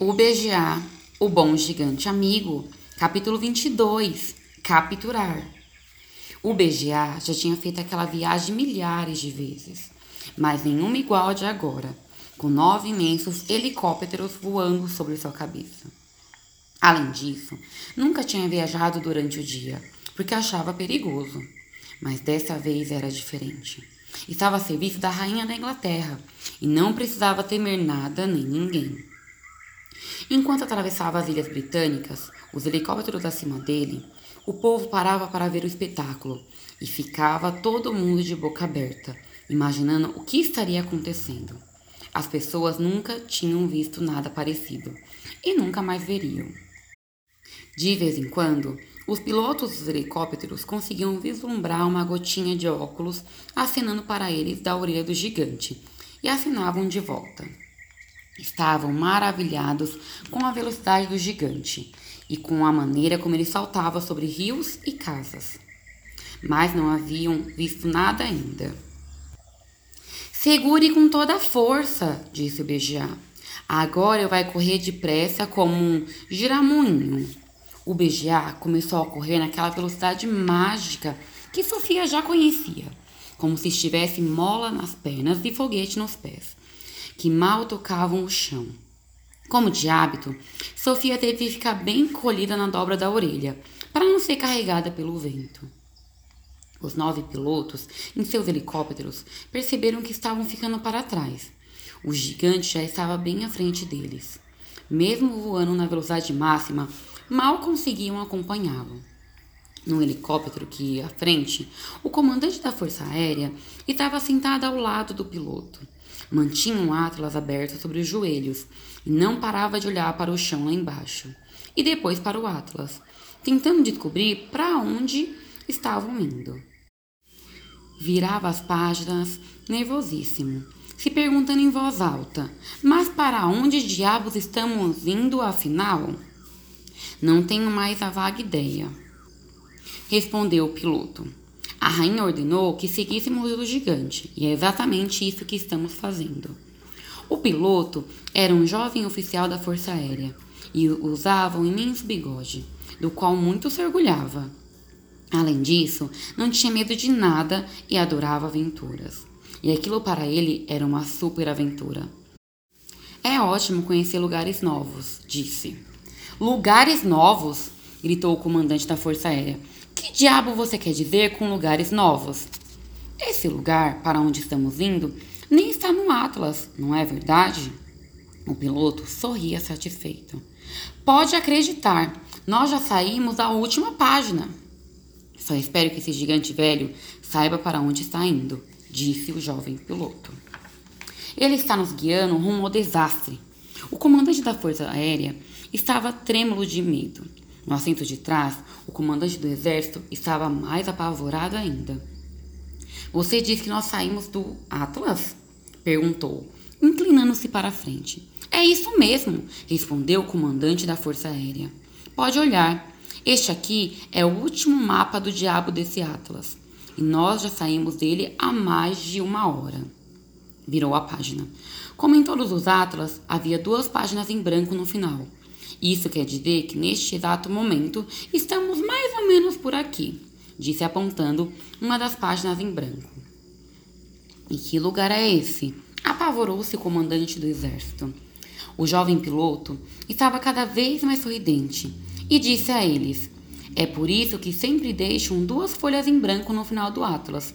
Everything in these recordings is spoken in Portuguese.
O BGA, o bom gigante amigo, capítulo 22, capturar. O BGA já tinha feito aquela viagem milhares de vezes, mas nenhuma igual de agora, com nove imensos helicópteros voando sobre sua cabeça. Além disso, nunca tinha viajado durante o dia, porque achava perigoso. Mas dessa vez era diferente. Estava a serviço da rainha da Inglaterra e não precisava temer nada nem ninguém. Enquanto atravessava as ilhas britânicas, os helicópteros acima dele, o povo parava para ver o espetáculo e ficava todo mundo de boca aberta, imaginando o que estaria acontecendo. As pessoas nunca tinham visto nada parecido e nunca mais veriam. De vez em quando, os pilotos dos helicópteros conseguiam vislumbrar uma gotinha de óculos acenando para eles da orelha do gigante e acinavam de volta. Estavam maravilhados com a velocidade do gigante e com a maneira como ele saltava sobre rios e casas. Mas não haviam visto nada ainda. Segure com toda a força, disse o BGA. Agora eu vai correr depressa como um giramoinho. O BGA começou a correr naquela velocidade mágica que Sofia já conhecia, como se estivesse mola nas pernas e foguete nos pés que mal tocavam o chão. Como de hábito, Sofia teve que ficar bem colhida na dobra da orelha, para não ser carregada pelo vento. Os nove pilotos, em seus helicópteros, perceberam que estavam ficando para trás. O gigante já estava bem à frente deles. Mesmo voando na velocidade máxima, mal conseguiam acompanhá-lo. No helicóptero que ia à frente, o comandante da Força Aérea estava sentado ao lado do piloto. Mantinha um atlas aberto sobre os joelhos e não parava de olhar para o chão lá embaixo e depois para o atlas, tentando descobrir para onde estavam indo. Virava as páginas nervosíssimo, se perguntando em voz alta: Mas para onde diabos estamos indo afinal? Não tenho mais a vaga ideia, respondeu o piloto. A rainha ordenou que seguíssemos o gigante, e é exatamente isso que estamos fazendo. O piloto era um jovem oficial da Força Aérea e usava um imenso bigode, do qual muito se orgulhava. Além disso, não tinha medo de nada e adorava aventuras. E aquilo para ele era uma super aventura. É ótimo conhecer lugares novos, disse. Lugares novos? gritou o comandante da Força Aérea. Que diabo você quer dizer com lugares novos? Esse lugar para onde estamos indo nem está no Atlas, não é verdade? O piloto sorria satisfeito. Pode acreditar, nós já saímos da última página. Só espero que esse gigante velho saiba para onde está indo, disse o jovem piloto. Ele está nos guiando rumo ao desastre. O comandante da Força Aérea estava trêmulo de medo. No assento de trás, o comandante do exército estava mais apavorado ainda. Você disse que nós saímos do Atlas? perguntou, inclinando-se para a frente. É isso mesmo, respondeu o comandante da Força Aérea. Pode olhar. Este aqui é o último mapa do diabo desse Atlas. E nós já saímos dele há mais de uma hora. Virou a página. Como em todos os Atlas, havia duas páginas em branco no final. Isso quer dizer que neste exato momento estamos mais ou menos por aqui, disse apontando uma das páginas em branco. E que lugar é esse? Apavorou-se o comandante do exército. O jovem piloto estava cada vez mais sorridente e disse a eles: É por isso que sempre deixam duas folhas em branco no final do Atlas.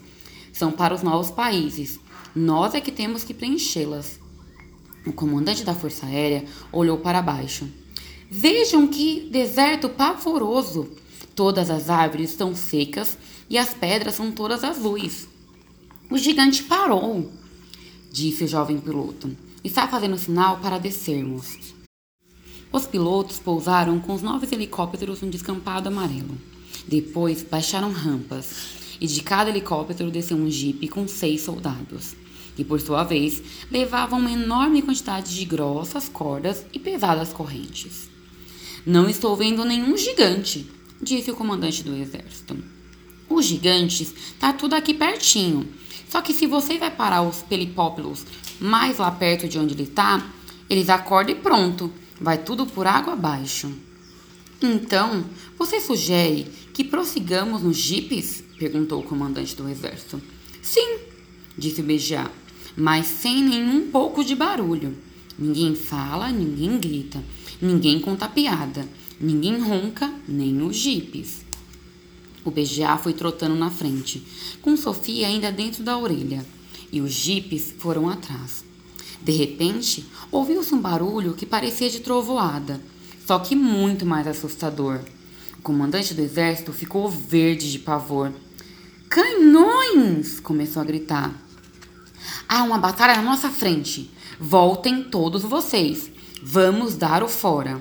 São para os novos países. Nós é que temos que preenchê-las. O comandante da Força Aérea olhou para baixo. Vejam que deserto pavoroso! Todas as árvores estão secas e as pedras são todas azuis. O gigante parou, disse o jovem piloto. Está fazendo sinal para descermos. Os pilotos pousaram com os nove helicópteros no descampado amarelo. Depois baixaram rampas e de cada helicóptero desceu um jipe com seis soldados, que por sua vez levavam uma enorme quantidade de grossas cordas e pesadas correntes. Não estou vendo nenhum gigante, disse o comandante do exército. Os gigantes tá tudo aqui pertinho. Só que se você vai parar os pelipópilos mais lá perto de onde ele está, eles acordam e pronto. vai tudo por água abaixo. Então, você sugere que prossigamos nos jipes? perguntou o comandante do exército. Sim, disse o BGA, mas sem nenhum pouco de barulho. Ninguém fala, ninguém grita, ninguém conta piada, ninguém ronca, nem os jipes. O BGA foi trotando na frente, com Sofia ainda dentro da orelha, e os jipes foram atrás. De repente, ouviu-se um barulho que parecia de trovoada, só que muito mais assustador. O comandante do exército ficou verde de pavor. Canhões! começou a gritar. Há uma batalha na nossa frente. Voltem todos vocês. Vamos dar o fora.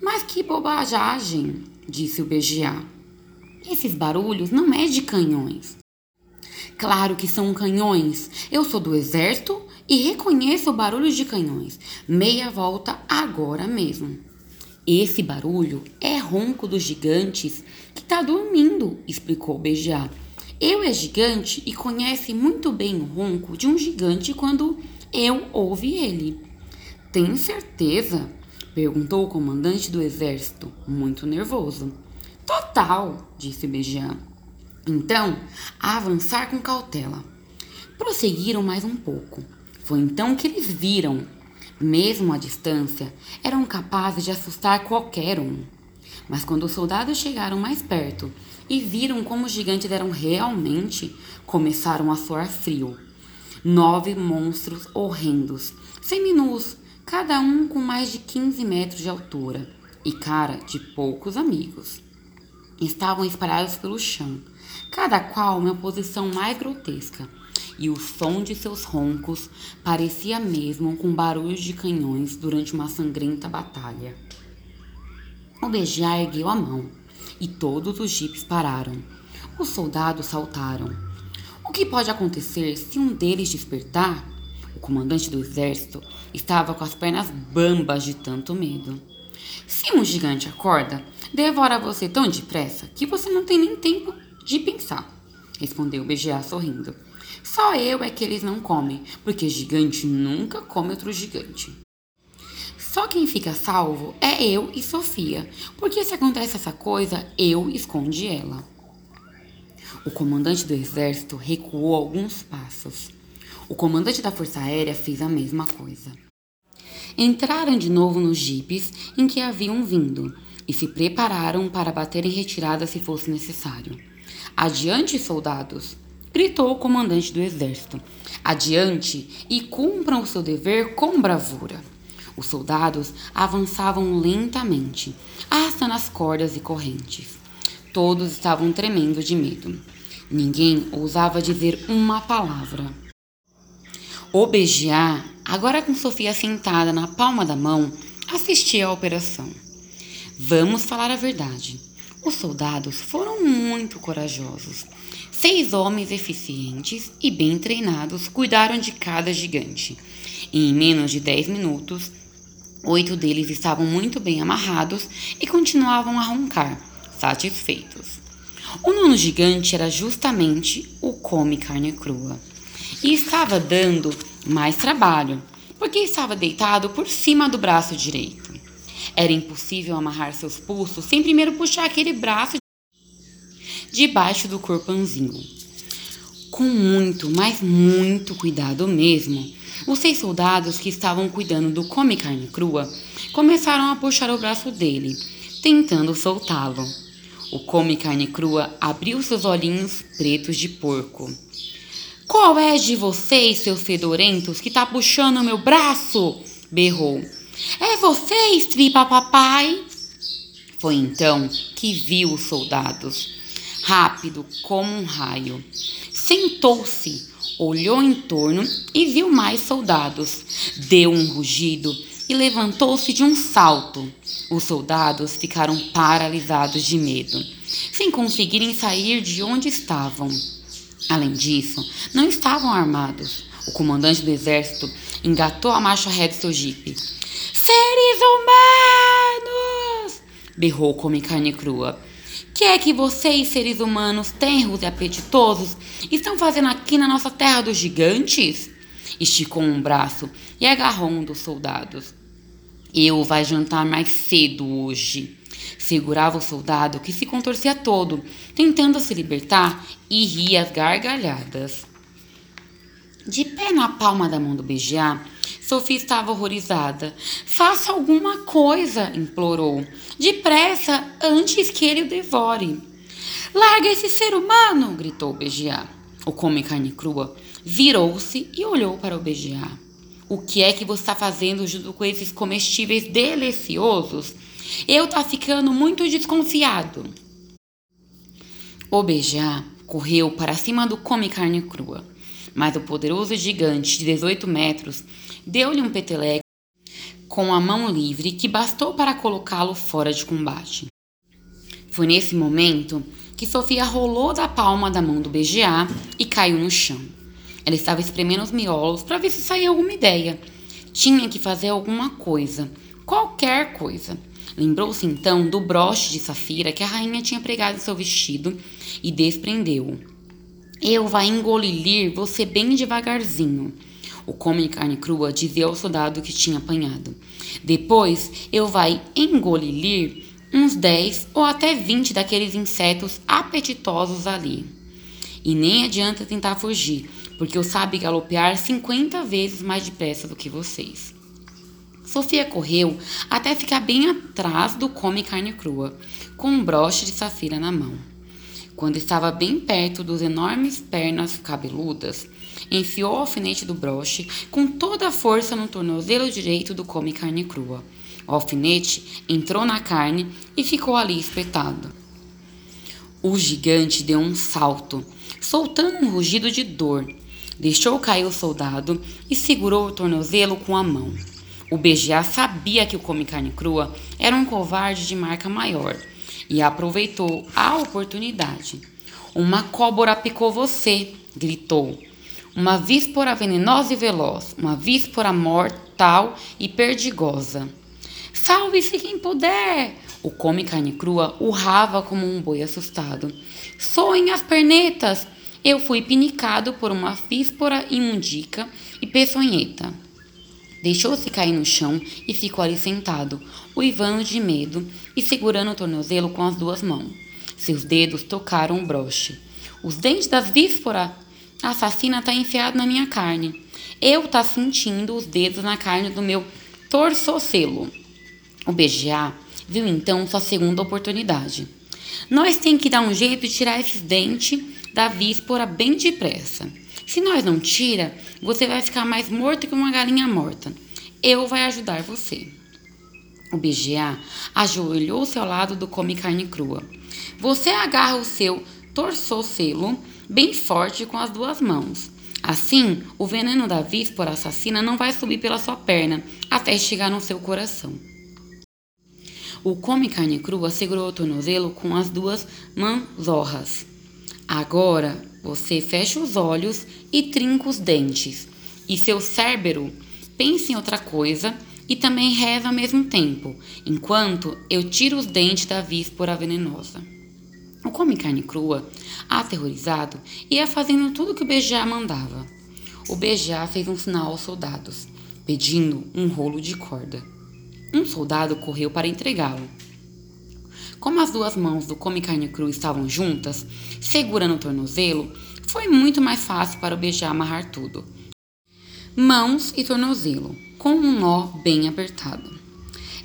Mas que bobagem, disse o BGA. Esses barulhos não é de canhões. Claro que são canhões. Eu sou do exército e reconheço o barulho de canhões. Meia volta agora mesmo. Esse barulho é ronco dos gigantes que tá dormindo, explicou o BGA. Eu é gigante e conhece muito bem o ronco de um gigante quando eu ouvi ele. Tem certeza? perguntou o comandante do exército, muito nervoso. Total, disse Bejan. Então, a avançar com cautela. Prosseguiram mais um pouco. Foi então que eles viram, mesmo à distância, eram capazes de assustar qualquer um. Mas quando os soldados chegaram mais perto e viram como os gigantes eram realmente, começaram a soar frio. Nove monstros horrendos, seminus, cada um com mais de 15 metros de altura e cara de poucos amigos. Estavam espalhados pelo chão, cada qual uma posição mais grotesca, e o som de seus roncos parecia mesmo com barulhos de canhões durante uma sangrenta batalha. O Bejar ergueu a mão e todos os jipes pararam. Os soldados saltaram. O que pode acontecer se um deles despertar? O comandante do exército estava com as pernas bambas de tanto medo. Se um gigante acorda, devora você tão depressa que você não tem nem tempo de pensar, respondeu o BGA sorrindo. Só eu é que eles não comem, porque gigante nunca come outro gigante. Só quem fica salvo é eu e Sofia, porque se acontece essa coisa, eu esconde ela. O comandante do exército recuou alguns passos. O comandante da Força Aérea fez a mesma coisa. Entraram de novo nos jipes em que haviam vindo e se prepararam para bater em retirada se fosse necessário. Adiante, soldados! gritou o comandante do exército. Adiante e cumpram o seu dever com bravura. Os soldados avançavam lentamente, arrastando as cordas e correntes. Todos estavam tremendo de medo. Ninguém ousava dizer uma palavra. O BGA, agora com Sofia sentada na palma da mão, assistia à operação. Vamos falar a verdade. Os soldados foram muito corajosos. Seis homens eficientes e bem treinados cuidaram de cada gigante. E em menos de dez minutos, oito deles estavam muito bem amarrados e continuavam a roncar, satisfeitos. O nono gigante era justamente o come carne crua e estava dando mais trabalho, porque estava deitado por cima do braço direito. Era impossível amarrar seus pulsos sem primeiro puxar aquele braço debaixo do corpãozinho. Com muito, mas muito cuidado mesmo, os seis soldados que estavam cuidando do come carne crua começaram a puxar o braço dele, tentando soltá-lo. O come carne crua abriu seus olhinhos pretos de porco. Qual é de vocês, seus fedorentos, que tá puxando meu braço? berrou. É você, estripa papai? Foi então que viu os soldados, rápido como um raio. Sentou-se, olhou em torno e viu mais soldados. Deu um rugido e levantou-se de um salto. Os soldados ficaram paralisados de medo, sem conseguirem sair de onde estavam. Além disso, não estavam armados. O comandante do exército engatou a marcha ré do seu jipe. Seres humanos! berrou como carne crua. Que é que vocês, seres humanos, tenros e apetitosos, estão fazendo aqui na nossa terra dos gigantes? Esticou um braço e agarrou um dos soldados. Eu vai jantar mais cedo hoje. Segurava o soldado que se contorcia todo, tentando se libertar e ria às gargalhadas. De pé na palma da mão do BGA, Sofia estava horrorizada. Faça alguma coisa, implorou. Depressa, antes que ele o devore. Larga esse ser humano! gritou o BGA. O come carne crua virou-se e olhou para o BGA. O que é que você está fazendo junto com esses comestíveis deliciosos? Eu tá ficando muito desconfiado. O BGA correu para cima do come carne crua, mas o poderoso gigante de 18 metros deu-lhe um peteleco com a mão livre que bastou para colocá-lo fora de combate. Foi nesse momento que Sofia rolou da palma da mão do BGA e caiu no chão. Ela estava espremendo os miolos para ver se saía alguma ideia. Tinha que fazer alguma coisa, qualquer coisa. Lembrou-se então do broche de safira que a rainha tinha pregado em seu vestido e desprendeu-o. Eu vai engolir você bem devagarzinho. O come carne crua dizia ao soldado que tinha apanhado. Depois eu vai engolir uns 10 ou até 20 daqueles insetos apetitosos ali. E nem adianta tentar fugir, porque eu sabe galopear 50 vezes mais depressa do que vocês. Sofia correu até ficar bem atrás do come carne crua, com um broche de safira na mão. Quando estava bem perto dos enormes pernas cabeludas, enfiou o alfinete do broche com toda a força no tornozelo direito do come carne crua. O alfinete entrou na carne e ficou ali espetado. O gigante deu um salto, soltando um rugido de dor. Deixou cair o soldado e segurou o tornozelo com a mão. O BGA sabia que o come carne crua era um covarde de marca maior e aproveitou a oportunidade. Uma cobra picou você, gritou. Uma víspora venenosa e veloz, uma víspora mortal e perdigosa. Salve-se quem puder! O come carne crua urrava como um boi assustado. Soem as pernetas! Eu fui pinicado por uma víspora imundica e peçonheta. Deixou-se cair no chão e ficou ali sentado, uivando de medo e segurando o tornozelo com as duas mãos. Seus dedos tocaram o broche. Os dentes das vísporas. A assassina está enfiado na minha carne. Eu tá sentindo os dedos na carne do meu torcocelo. O BGA viu então sua segunda oportunidade. Nós tem que dar um jeito de tirar esses dentes da víspora bem depressa. Se nós não tira, você vai ficar mais morto que uma galinha morta. Eu vai ajudar você. O BGA ajoelhou-se ao lado do come carne crua. Você agarra o seu torcocelo bem forte com as duas mãos. Assim, o veneno da víspora assassina não vai subir pela sua perna até chegar no seu coração. O come carne crua segurou o tornozelo com as duas manzorras. Agora você fecha os olhos e trinca os dentes, e seu cérebro pensa em outra coisa e também reza ao mesmo tempo, enquanto eu tiro os dentes da víspora venenosa. O come carne crua, aterrorizado, ia fazendo tudo o que o BGA mandava. O BGA fez um sinal aos soldados, pedindo um rolo de corda. Um soldado correu para entregá-lo. Como as duas mãos do come carne crua estavam juntas, segurando o tornozelo, foi muito mais fácil para o beijar amarrar tudo. Mãos e tornozelo, com um nó bem apertado.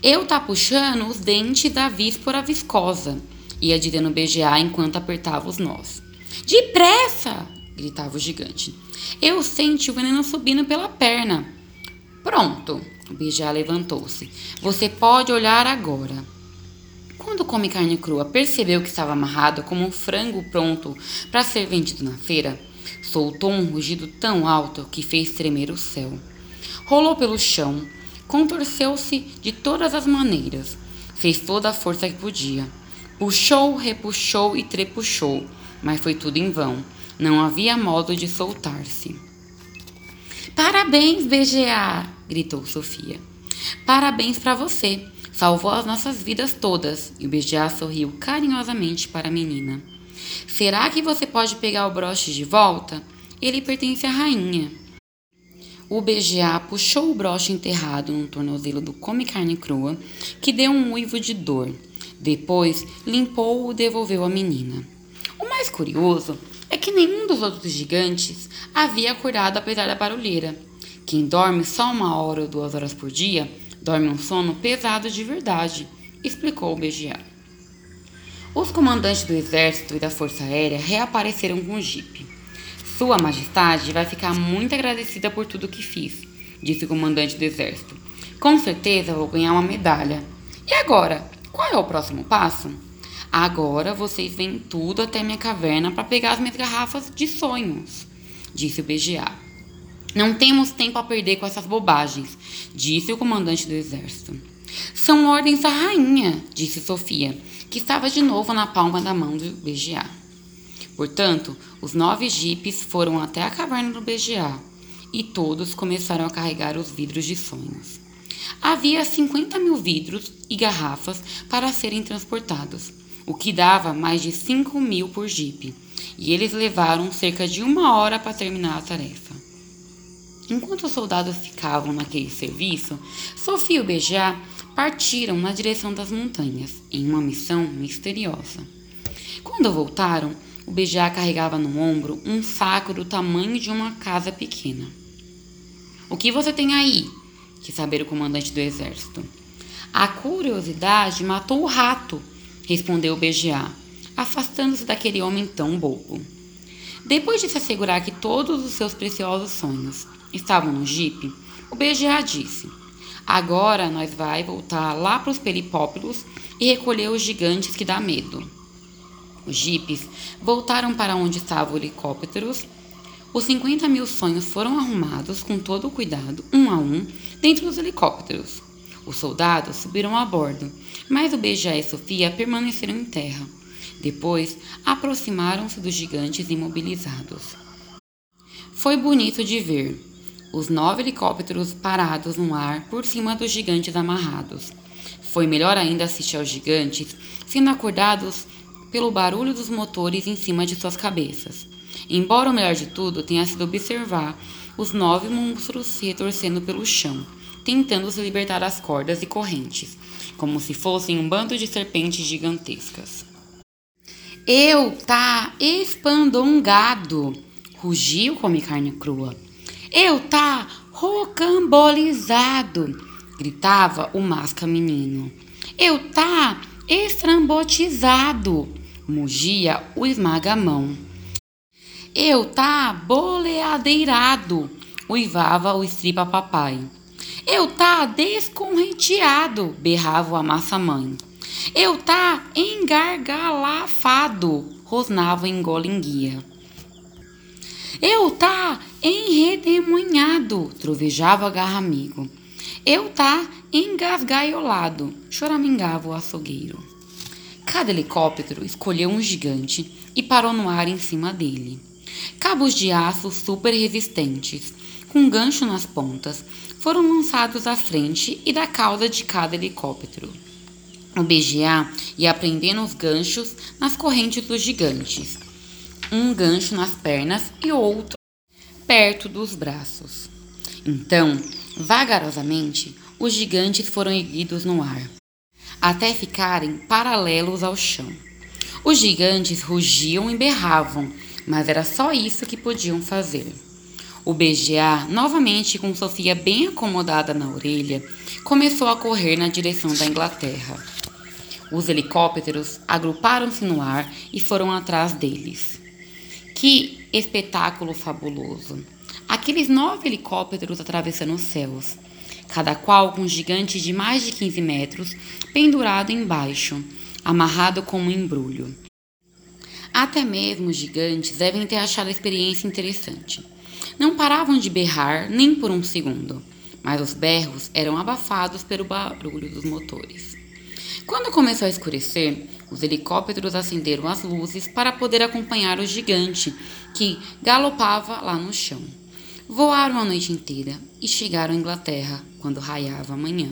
Eu tá puxando os dentes da víspora viscosa, ia dizendo BGA enquanto apertava os nós. Depressa! gritava o gigante. Eu senti o veneno subindo pela perna. Pronto, o BGA levantou-se. Você pode olhar agora. Quando come carne crua percebeu que estava amarrado como um frango pronto para ser vendido na feira, soltou um rugido tão alto que fez tremer o céu. Rolou pelo chão, contorceu-se de todas as maneiras, fez toda a força que podia. Puxou, repuxou e trepuxou, mas foi tudo em vão. Não havia modo de soltar-se. Parabéns, BGA! gritou Sofia. Parabéns para você! Salvou as nossas vidas todas. E o BGA sorriu carinhosamente para a menina. Será que você pode pegar o broche de volta? Ele pertence à rainha. o BGA puxou o broche enterrado no tornozelo do Come Carne Crua, que deu um uivo de dor. Depois, limpou-o e devolveu à menina. O mais curioso é que nenhum dos outros gigantes havia acordado apesar da barulheira. Quem dorme só uma hora ou duas horas por dia dorme um sono pesado de verdade, explicou o BGA. Os comandantes do exército e da força aérea reapareceram com o jipe. Sua Majestade vai ficar muito agradecida por tudo que fiz, disse o comandante do exército. Com certeza vou ganhar uma medalha. E agora? Qual é o próximo passo? Agora vocês vêm tudo até minha caverna para pegar as minhas garrafas de sonhos, disse o BGA. Não temos tempo a perder com essas bobagens, disse o comandante do exército. São ordens da rainha, disse Sofia, que estava de novo na palma da mão do BGA. Portanto, os nove jipes foram até a caverna do BGA e todos começaram a carregar os vidros de sonhos. Havia 50 mil vidros e garrafas para serem transportados, o que dava mais de 5 mil por jipe, e eles levaram cerca de uma hora para terminar a tarefa. Enquanto os soldados ficavam naquele serviço, Sofia e o BGA partiram na direção das montanhas, em uma missão misteriosa. Quando voltaram, o Bijá carregava no ombro um saco do tamanho de uma casa pequena. O que você tem aí? quis saber o comandante do exército. A curiosidade matou o rato, respondeu o BGA, afastando-se daquele homem tão bobo. Depois de se assegurar que todos os seus preciosos sonhos estavam no jipe, o BGA disse: Agora nós vai voltar lá para os peripópilos e recolher os gigantes que dá medo. Os jipes voltaram para onde estavam os helicópteros. Os 50 mil sonhos foram arrumados com todo o cuidado, um a um, dentro dos helicópteros. Os soldados subiram a bordo, mas o BGA e Sofia permaneceram em terra. Depois, aproximaram-se dos gigantes imobilizados. Foi bonito de ver os nove helicópteros parados no ar por cima dos gigantes amarrados. Foi melhor ainda assistir aos gigantes sendo acordados pelo barulho dos motores em cima de suas cabeças. Embora o melhor de tudo tenha sido observar os nove monstros se retorcendo pelo chão, tentando se libertar das cordas e correntes, como se fossem um bando de serpentes gigantescas. Eu tá espandongado, rugiu come carne crua. Eu tá rocambolizado, gritava o masca menino. Eu tá estrambotizado, mugia o esmagamão. Eu tá boleadeirado, uivava o estripa papai. Eu tá descorrenteado, berrava o amassa-mãe. Eu tá engargalafado, rosnava o engolinguia. Eu tá enredemunhado, trovejava o garra-amigo. Eu tá engasgaiolado, choramingava o açougueiro. Cada helicóptero escolheu um gigante e parou no ar em cima dele. Cabos de aço super resistentes, com gancho nas pontas, foram lançados à frente e da cauda de cada helicóptero. O BGA ia prendendo os ganchos nas correntes dos gigantes, um gancho nas pernas e outro perto dos braços. Então, vagarosamente, os gigantes foram erguidos no ar até ficarem paralelos ao chão. Os gigantes rugiam e berravam, mas era só isso que podiam fazer. O BGA, novamente com Sofia bem acomodada na orelha, começou a correr na direção da Inglaterra. Os helicópteros agruparam-se no ar e foram atrás deles. Que espetáculo fabuloso! Aqueles nove helicópteros atravessando os céus, cada qual com um gigante de mais de 15 metros pendurado embaixo, amarrado com um embrulho. Até mesmo os gigantes devem ter achado a experiência interessante. Não paravam de berrar nem por um segundo, mas os berros eram abafados pelo barulho dos motores. Quando começou a escurecer, os helicópteros acenderam as luzes para poder acompanhar o gigante que galopava lá no chão. Voaram a noite inteira e chegaram à Inglaterra quando raiava a manhã.